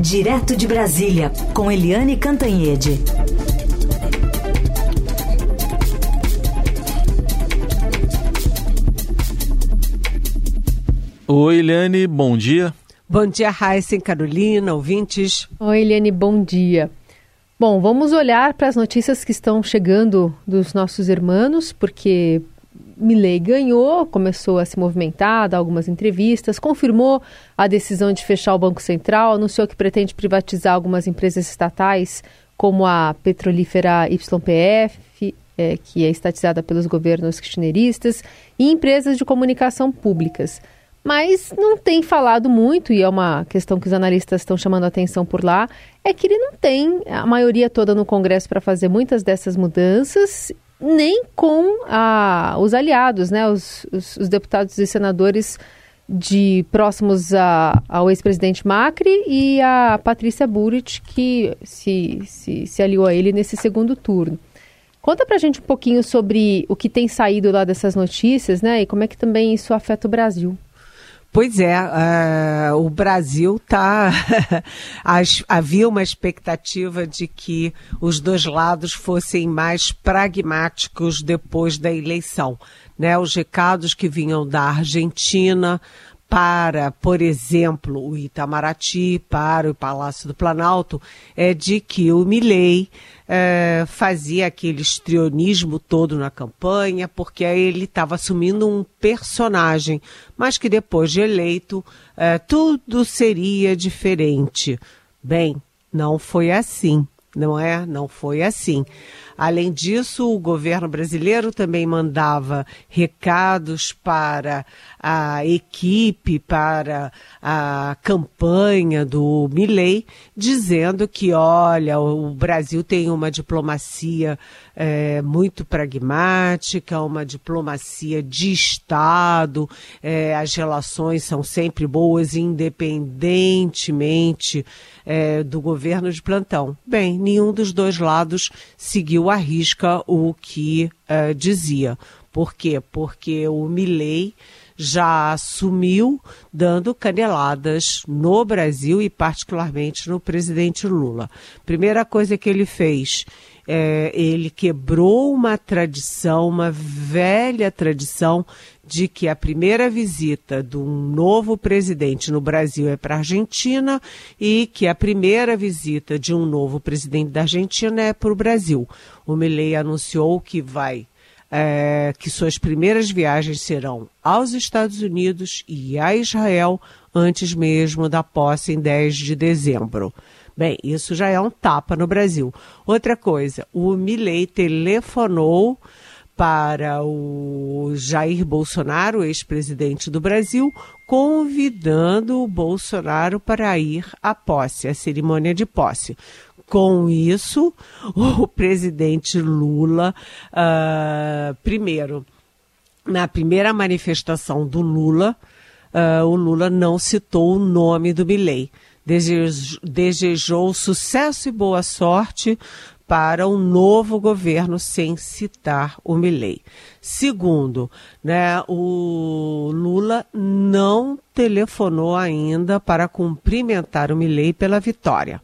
Direto de Brasília, com Eliane Cantanhede. Oi, Eliane, bom dia. Bom dia, Raíssa Carolina, ouvintes. Oi, Eliane, bom dia. Bom, vamos olhar para as notícias que estão chegando dos nossos irmãos, porque Milley ganhou, começou a se movimentar, dar algumas entrevistas, confirmou a decisão de fechar o Banco Central, anunciou que pretende privatizar algumas empresas estatais, como a petrolífera YPF, é, que é estatizada pelos governos kirchneristas, e empresas de comunicação públicas. Mas não tem falado muito, e é uma questão que os analistas estão chamando a atenção por lá, é que ele não tem a maioria toda no Congresso para fazer muitas dessas mudanças nem com a, os aliados, né, os, os, os, deputados e senadores de próximos a, ao ex-presidente Macri e a Patrícia Burit, que se, se, se aliou a ele nesse segundo turno. Conta pra gente um pouquinho sobre o que tem saído lá dessas notícias, né, e como é que também isso afeta o Brasil. Pois é, uh, o Brasil está. havia uma expectativa de que os dois lados fossem mais pragmáticos depois da eleição. Né? Os recados que vinham da Argentina para, por exemplo, o Itamaraty, para o Palácio do Planalto, é de que o Milley é, fazia aquele estrionismo todo na campanha, porque aí ele estava assumindo um personagem, mas que depois de eleito é, tudo seria diferente. Bem, não foi assim, não é? Não foi assim. Além disso, o governo brasileiro também mandava recados para a equipe, para a campanha do Milley, dizendo que, olha, o Brasil tem uma diplomacia é, muito pragmática, uma diplomacia de Estado, é, as relações são sempre boas, independentemente é, do governo de plantão. Bem, nenhum dos dois lados seguiu arrisca o que uh, dizia. Por quê? Porque o Milley já assumiu dando caneladas no Brasil e particularmente no presidente Lula. Primeira coisa que ele fez, é, ele quebrou uma tradição, uma velha tradição de que a primeira visita de um novo presidente no Brasil é para a Argentina e que a primeira visita de um novo presidente da Argentina é para o Brasil. O Milley anunciou que vai é, que suas primeiras viagens serão aos Estados Unidos e a Israel antes mesmo da posse em 10 de dezembro. Bem, isso já é um tapa no Brasil. Outra coisa, o Milley telefonou para o Jair Bolsonaro, ex-presidente do Brasil, convidando o Bolsonaro para ir à posse, à cerimônia de posse. Com isso, o presidente Lula, uh, primeiro, na primeira manifestação do Lula, uh, o Lula não citou o nome do Milley. Desejou, sucesso e boa sorte para um novo governo sem citar o Milley. Segundo, né, o Lula não telefonou ainda para cumprimentar o Milley pela vitória.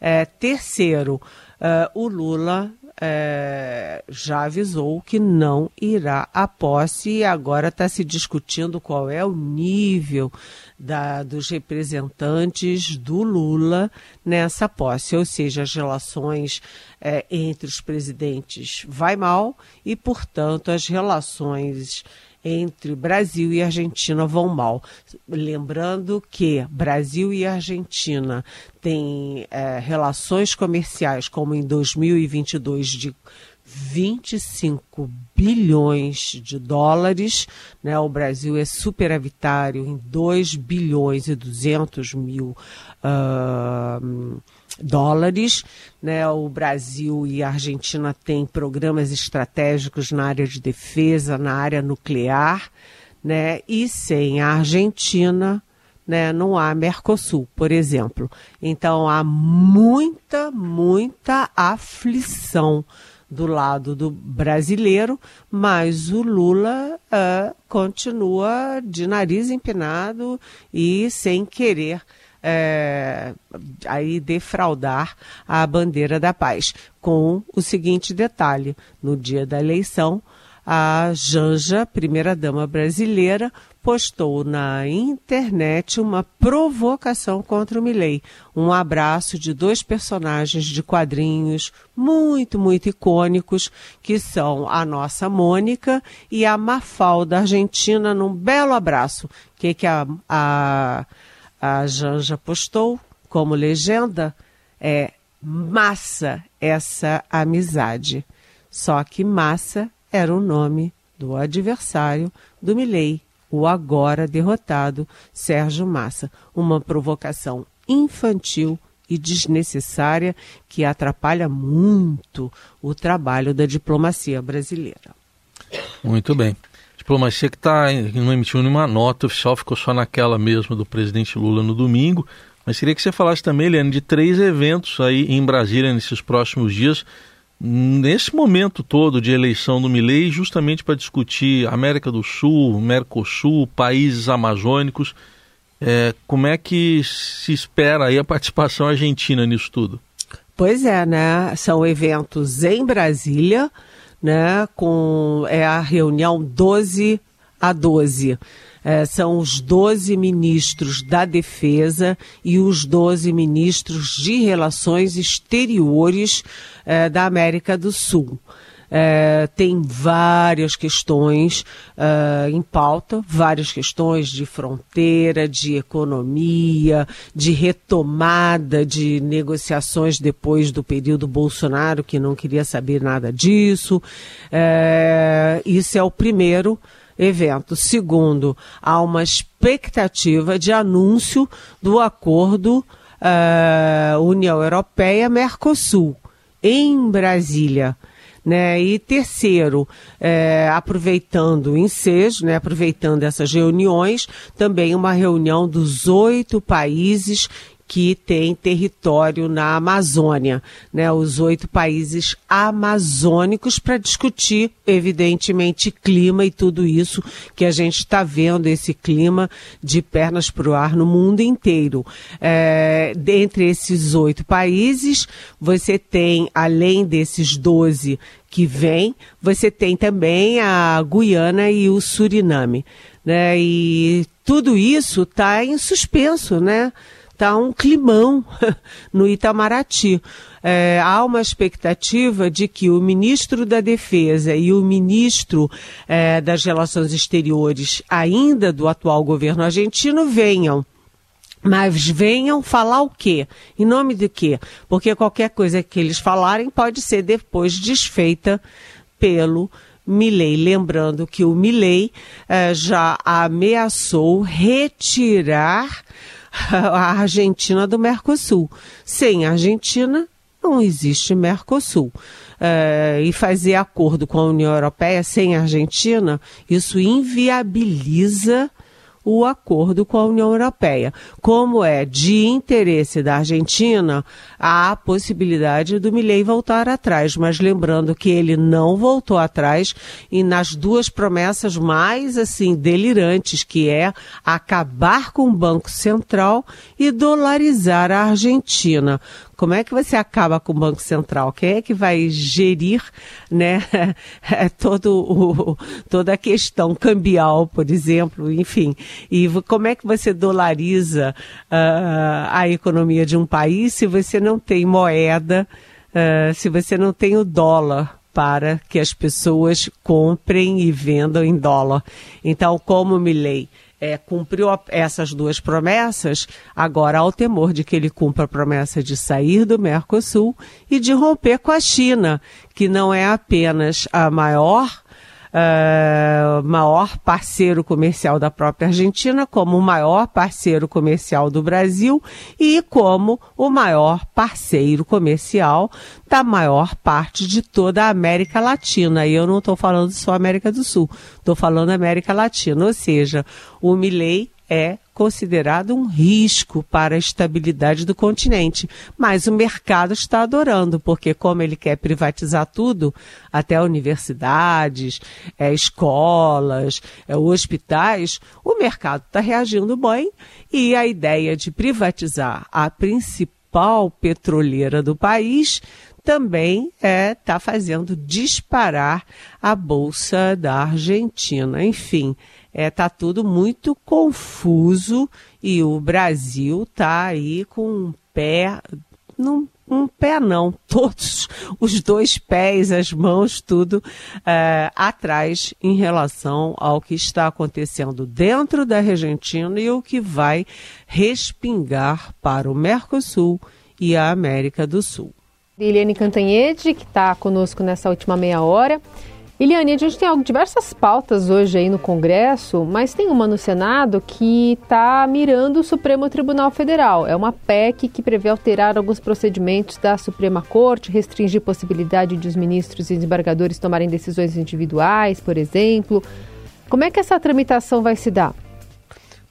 É, terceiro, uh, o Lula é, já avisou que não irá à posse e agora está se discutindo qual é o nível da, dos representantes do Lula nessa posse, ou seja, as relações é, entre os presidentes vai mal e, portanto, as relações entre Brasil e Argentina vão mal. Lembrando que Brasil e Argentina têm é, relações comerciais, como em 2022, de 25 bilhões de dólares. Né? O Brasil é superavitário em 2 bilhões e 200 mil uh, dólares. Né? O Brasil e a Argentina têm programas estratégicos na área de defesa, na área nuclear, né? e sem a Argentina. Né, não há Mercosul, por exemplo. Então há muita, muita aflição do lado do brasileiro, mas o Lula uh, continua de nariz empinado e sem querer é, aí defraudar a bandeira da paz. Com o seguinte detalhe: no dia da eleição, a Janja, primeira-dama brasileira, postou na internet uma provocação contra o Milley. Um abraço de dois personagens de quadrinhos muito, muito icônicos, que são a nossa Mônica e a Mafalda Argentina, num belo abraço. O que, que a, a, a Janja postou como legenda? É massa essa amizade. Só que massa era o nome do adversário do Milley, o agora derrotado Sérgio Massa. Uma provocação infantil e desnecessária que atrapalha muito o trabalho da diplomacia brasileira. Muito bem. Diplomacia que tá, não emitiu nenhuma nota oficial, ficou só naquela mesmo do presidente Lula no domingo. Mas queria que você falasse também, Eliane, de três eventos aí em Brasília nesses próximos dias nesse momento todo de eleição do Milei, justamente para discutir América do Sul, Mercosul, países amazônicos, é, como é que se espera aí a participação argentina nisso tudo? Pois é, né? São eventos em Brasília, né? Com é a reunião 12 a 12. É, são os 12 ministros da Defesa e os 12 ministros de Relações Exteriores é, da América do Sul. É, tem várias questões é, em pauta, várias questões de fronteira, de economia, de retomada de negociações depois do período Bolsonaro, que não queria saber nada disso. É, isso é o primeiro evento. Segundo, há uma expectativa de anúncio do acordo uh, União Europeia-Mercosul em Brasília. Né? E terceiro, é, aproveitando o ensejo, né, aproveitando essas reuniões, também uma reunião dos oito países que tem território na Amazônia, né, os oito países amazônicos, para discutir, evidentemente, clima e tudo isso que a gente está vendo, esse clima de pernas para o ar no mundo inteiro. É, dentre esses oito países, você tem, além desses doze que vem, você tem também a Guiana e o Suriname. Né, e tudo isso está em suspenso, né? Está um climão no Itamaraty. É, há uma expectativa de que o ministro da Defesa e o ministro é, das Relações Exteriores, ainda do atual governo argentino, venham. Mas venham falar o quê? Em nome de quê? Porque qualquer coisa que eles falarem pode ser depois desfeita pelo Milley. Lembrando que o Milley eh, já ameaçou retirar a Argentina do Mercosul. Sem Argentina, não existe Mercosul. É, e fazer acordo com a União Europeia sem a Argentina, isso inviabiliza o acordo com a União Europeia. Como é de interesse da Argentina, há a possibilidade do Milei voltar atrás, mas lembrando que ele não voltou atrás e nas duas promessas mais assim delirantes, que é acabar com o Banco Central e dolarizar a Argentina. Como é que você acaba com o Banco Central? Quem é que vai gerir né, todo o, toda a questão cambial, por exemplo, enfim? E como é que você dolariza uh, a economia de um país se você não tem moeda, uh, se você não tem o dólar? para que as pessoas comprem e vendam em dólar. Então, como Milley é, cumpriu essas duas promessas, agora há o temor de que ele cumpra a promessa de sair do Mercosul e de romper com a China, que não é apenas a maior uh, maior parceiro comercial da própria Argentina, como o maior parceiro comercial do Brasil e como o maior parceiro comercial da maior parte de toda a América Latina. E eu não estou falando só América do Sul, estou falando América Latina. Ou seja, o Milley é considerado um risco para a estabilidade do continente. Mas o mercado está adorando, porque como ele quer privatizar tudo, até universidades, é, escolas, é, hospitais, o mercado está reagindo bem e a ideia de privatizar a principal petroleira do país também está é, tá fazendo disparar a Bolsa da Argentina. Enfim, está é, tá tudo muito confuso e o Brasil está aí com um pé, não, um pé não, todos os dois pés, as mãos, tudo é, atrás em relação ao que está acontecendo dentro da Argentina e o que vai respingar para o Mercosul e a América do Sul. Eliane Cantanhede, que está conosco nessa última meia hora. Eliane, a gente tem diversas pautas hoje aí no Congresso, mas tem uma no Senado que está mirando o Supremo Tribunal Federal. É uma PEC que prevê alterar alguns procedimentos da Suprema Corte, restringir possibilidade de os ministros e desembargadores tomarem decisões individuais, por exemplo. Como é que essa tramitação vai se dar?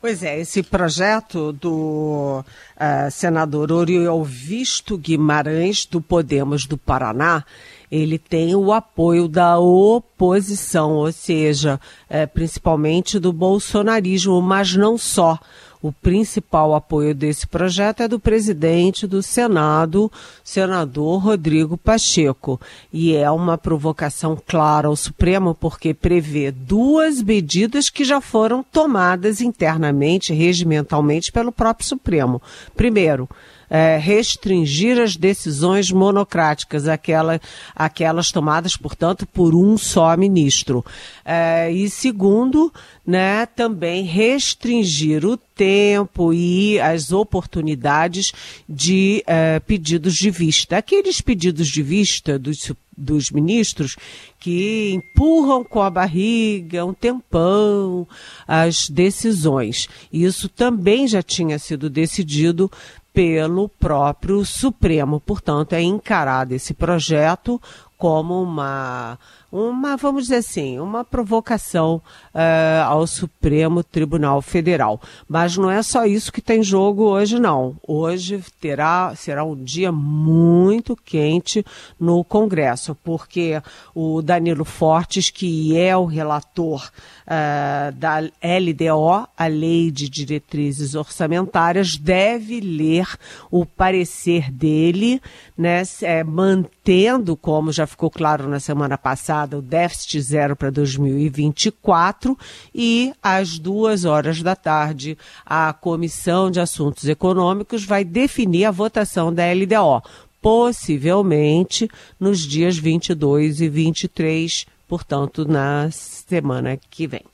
Pois é, esse projeto do uh, senador Oriol Visto Guimarães, do Podemos do Paraná, ele tem o apoio da oposição, ou seja, é, principalmente do bolsonarismo, mas não só. O principal apoio desse projeto é do presidente do Senado, senador Rodrigo Pacheco. E é uma provocação clara ao Supremo, porque prevê duas medidas que já foram tomadas internamente, regimentalmente, pelo próprio Supremo. Primeiro, é, restringir as decisões monocráticas, aquela, aquelas tomadas, portanto, por um só ministro. É, e segundo, né, também restringir o tempo e as oportunidades de é, pedidos de vista. Aqueles pedidos de vista dos, dos ministros que empurram com a barriga um tempão as decisões. Isso também já tinha sido decidido pelo próprio Supremo. Portanto, é encarado esse projeto como uma uma, vamos dizer assim, uma provocação uh, ao Supremo Tribunal Federal. Mas não é só isso que tem jogo hoje, não. Hoje terá, será um dia muito quente no Congresso, porque o Danilo Fortes, que é o relator uh, da LDO, a Lei de Diretrizes Orçamentárias, deve ler o parecer dele, né, é, mantendo, como já ficou claro na semana passada, o déficit zero para 2024 e às duas horas da tarde a Comissão de Assuntos Econômicos vai definir a votação da LDO, possivelmente nos dias 22 e 23, portanto na semana que vem.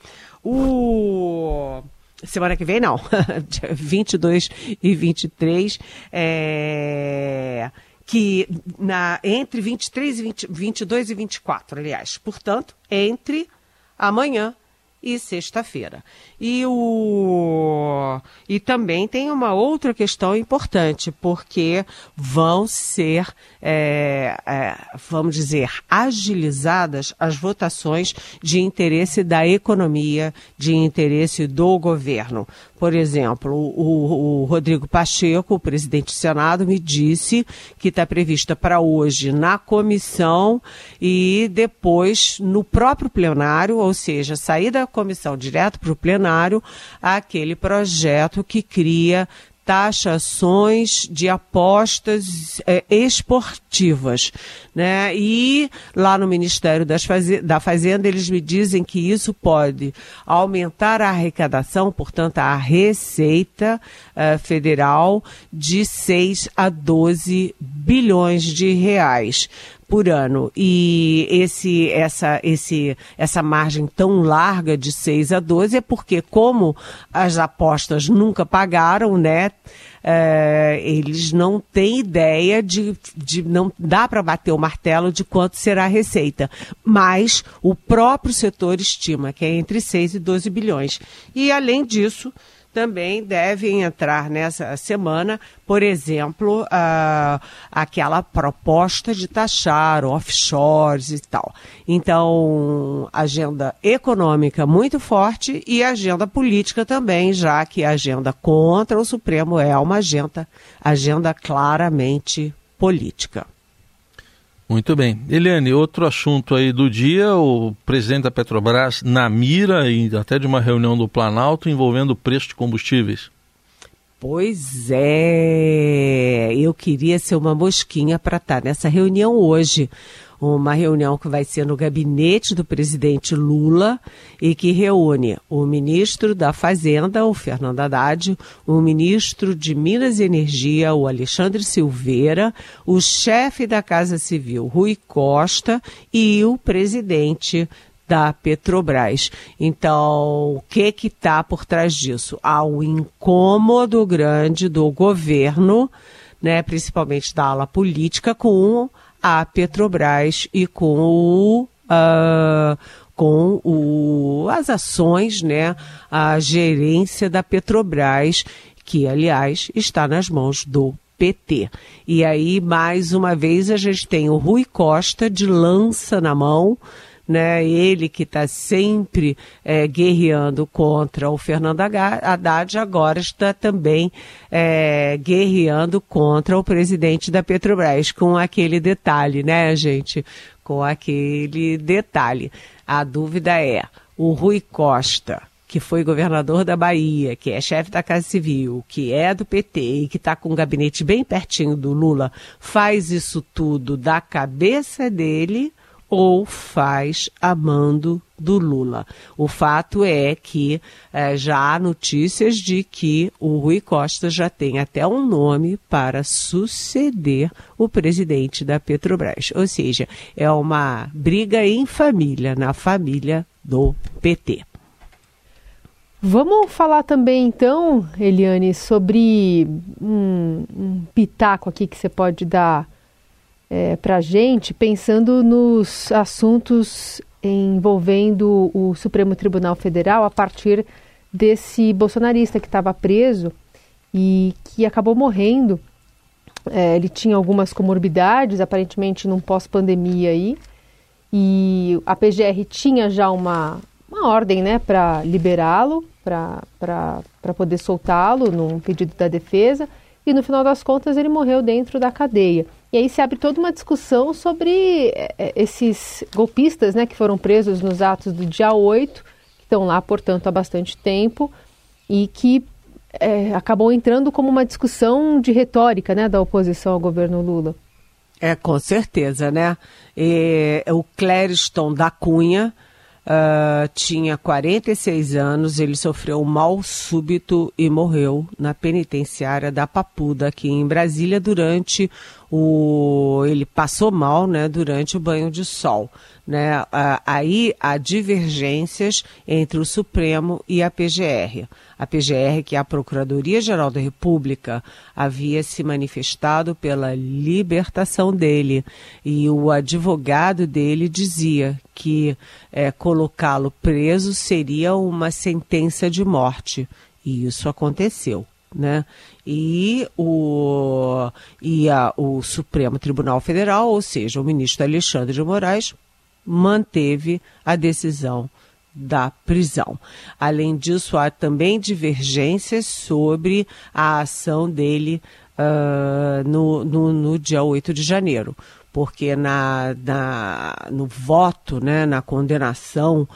O Semana que vem, não. 22 e 23. É que na, entre 23 e 20, 22 e 24, aliás. Portanto, entre amanhã e sexta-feira. E, o... e também tem uma outra questão importante, porque vão ser, é, é, vamos dizer, agilizadas as votações de interesse da economia, de interesse do governo. Por exemplo, o, o Rodrigo Pacheco, o presidente do Senado, me disse que está prevista para hoje na comissão e depois no próprio plenário, ou seja, sair da comissão direto para o plenário, aquele projeto que cria taxações de apostas é, esportivas. Né? E lá no Ministério da Fazenda, eles me dizem que isso pode aumentar a arrecadação, portanto, a receita uh, federal de 6 a 12 bilhões de reais por ano. E esse, essa, esse, essa margem tão larga de 6 a 12 é porque, como as apostas nunca pagaram, né? É, eles não têm ideia de, de não dá para bater o martelo de quanto será a receita, mas o próprio setor estima que é entre 6 e 12 bilhões. E além disso, também devem entrar nessa semana, por exemplo, uh, aquela proposta de taxar offshores e tal. Então, agenda econômica muito forte e agenda política também, já que a agenda contra o Supremo é uma agenda, agenda claramente política. Muito bem. Eliane, outro assunto aí do dia, o presidente da Petrobras na mira e até de uma reunião do Planalto envolvendo o preço de combustíveis. Pois é, eu queria ser uma mosquinha para estar nessa reunião hoje uma reunião que vai ser no gabinete do presidente Lula e que reúne o ministro da Fazenda, o Fernando Haddad, o ministro de Minas e Energia, o Alexandre Silveira, o chefe da Casa Civil, Rui Costa, e o presidente da Petrobras. Então, o que que está por trás disso? Há um incômodo grande do governo, né, principalmente da ala política, com a Petrobras e com o. Uh, com o, as ações, né, a gerência da Petrobras, que, aliás, está nas mãos do PT. E aí, mais uma vez, a gente tem o Rui Costa de lança na mão, né? Ele que está sempre é, guerreando contra o Fernando Haddad, agora está também é, guerreando contra o presidente da Petrobras, com aquele detalhe, né, gente? Com aquele detalhe. A dúvida é: o Rui Costa que foi governador da Bahia, que é chefe da Casa Civil, que é do PT e que está com um gabinete bem pertinho do Lula, faz isso tudo da cabeça dele ou faz a mando do Lula. O fato é que é, já há notícias de que o Rui Costa já tem até um nome para suceder o presidente da Petrobras. Ou seja, é uma briga em família, na família do PT. Vamos falar também então, Eliane, sobre um, um pitaco aqui que você pode dar é, para a gente, pensando nos assuntos envolvendo o Supremo Tribunal Federal a partir desse bolsonarista que estava preso e que acabou morrendo. É, ele tinha algumas comorbidades, aparentemente num pós-pandemia aí, e a PGR tinha já uma, uma ordem né, para liberá-lo, para poder soltá-lo num pedido da defesa, e no final das contas ele morreu dentro da cadeia. E aí se abre toda uma discussão sobre é, esses golpistas né, que foram presos nos atos do dia 8, que estão lá, portanto, há bastante tempo, e que é, acabou entrando como uma discussão de retórica né, da oposição ao governo Lula. É, com certeza, né? E, o Clériston da Cunha, Uh, tinha 46 anos, ele sofreu um mal súbito e morreu na penitenciária da Papuda, aqui em Brasília, durante o. Ele passou mal né, durante o banho de sol. Né? Aí há divergências entre o Supremo e a PGR. A PGR, que é a Procuradoria-Geral da República, havia se manifestado pela libertação dele e o advogado dele dizia que é, colocá-lo preso seria uma sentença de morte. E isso aconteceu. Né? E, o, e a, o Supremo Tribunal Federal, ou seja, o ministro Alexandre de Moraes, manteve a decisão da prisão. Além disso, há também divergências sobre a ação dele uh, no, no, no, dia 8 de janeiro, porque na, na, no voto, né, na condenação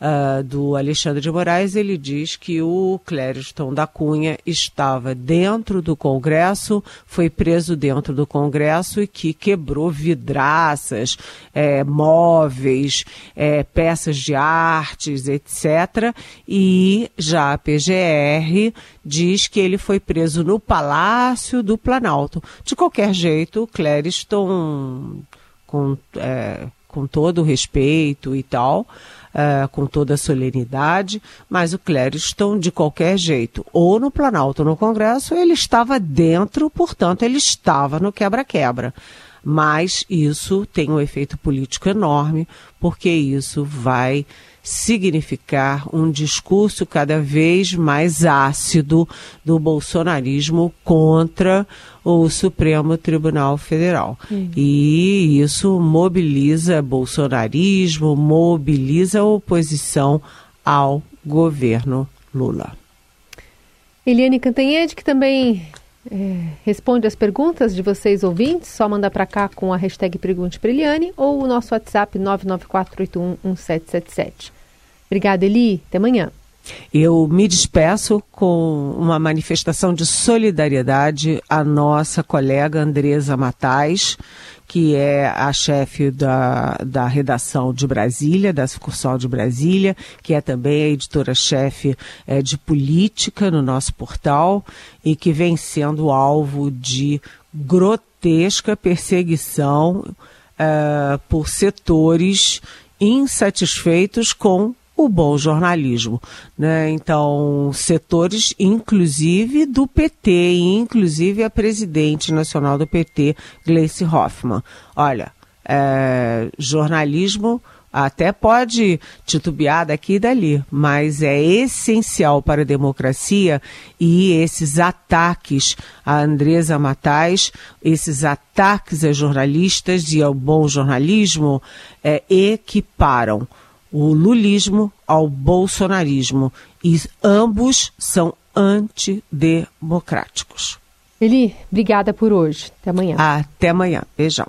uh, do Alexandre de Moraes, ele diz que o Clériston da Cunha estava dentro do Congresso, foi preso dentro do Congresso e que quebrou vidraças, é, móveis, é, peças de artes, etc. E já a PGR diz que ele foi preso no Palácio do Planalto. De qualquer jeito, o Clériston, com, é, com todo o respeito e tal, uh, com toda a solenidade, mas o Clériston, de qualquer jeito, ou no Planalto ou no Congresso, ele estava dentro, portanto, ele estava no quebra-quebra. Mas isso tem um efeito político enorme, porque isso vai significar um discurso cada vez mais ácido do bolsonarismo contra o Supremo Tribunal Federal. Uhum. E isso mobiliza bolsonarismo, mobiliza a oposição ao governo Lula. Eliane Cantanhede, que também é, responde as perguntas de vocês ouvintes, só manda para cá com a hashtag Pergunte para ou o nosso WhatsApp 994811777. Obrigada, Eli. Até amanhã. Eu me despeço com uma manifestação de solidariedade à nossa colega Andresa Matais, que é a chefe da, da redação de Brasília, da sucursal de Brasília, que é também a editora-chefe é, de política no nosso portal e que vem sendo alvo de grotesca perseguição é, por setores insatisfeitos com o bom jornalismo. Né? Então, setores, inclusive do PT, inclusive a presidente nacional do PT, Gleice Hoffmann. Olha, é, jornalismo até pode titubear daqui e dali, mas é essencial para a democracia e esses ataques a Andresa Matais, esses ataques a jornalistas e ao bom jornalismo é, equiparam o lulismo ao bolsonarismo e ambos são antidemocráticos. Eli, obrigada por hoje. Até amanhã. Até amanhã. Beijão.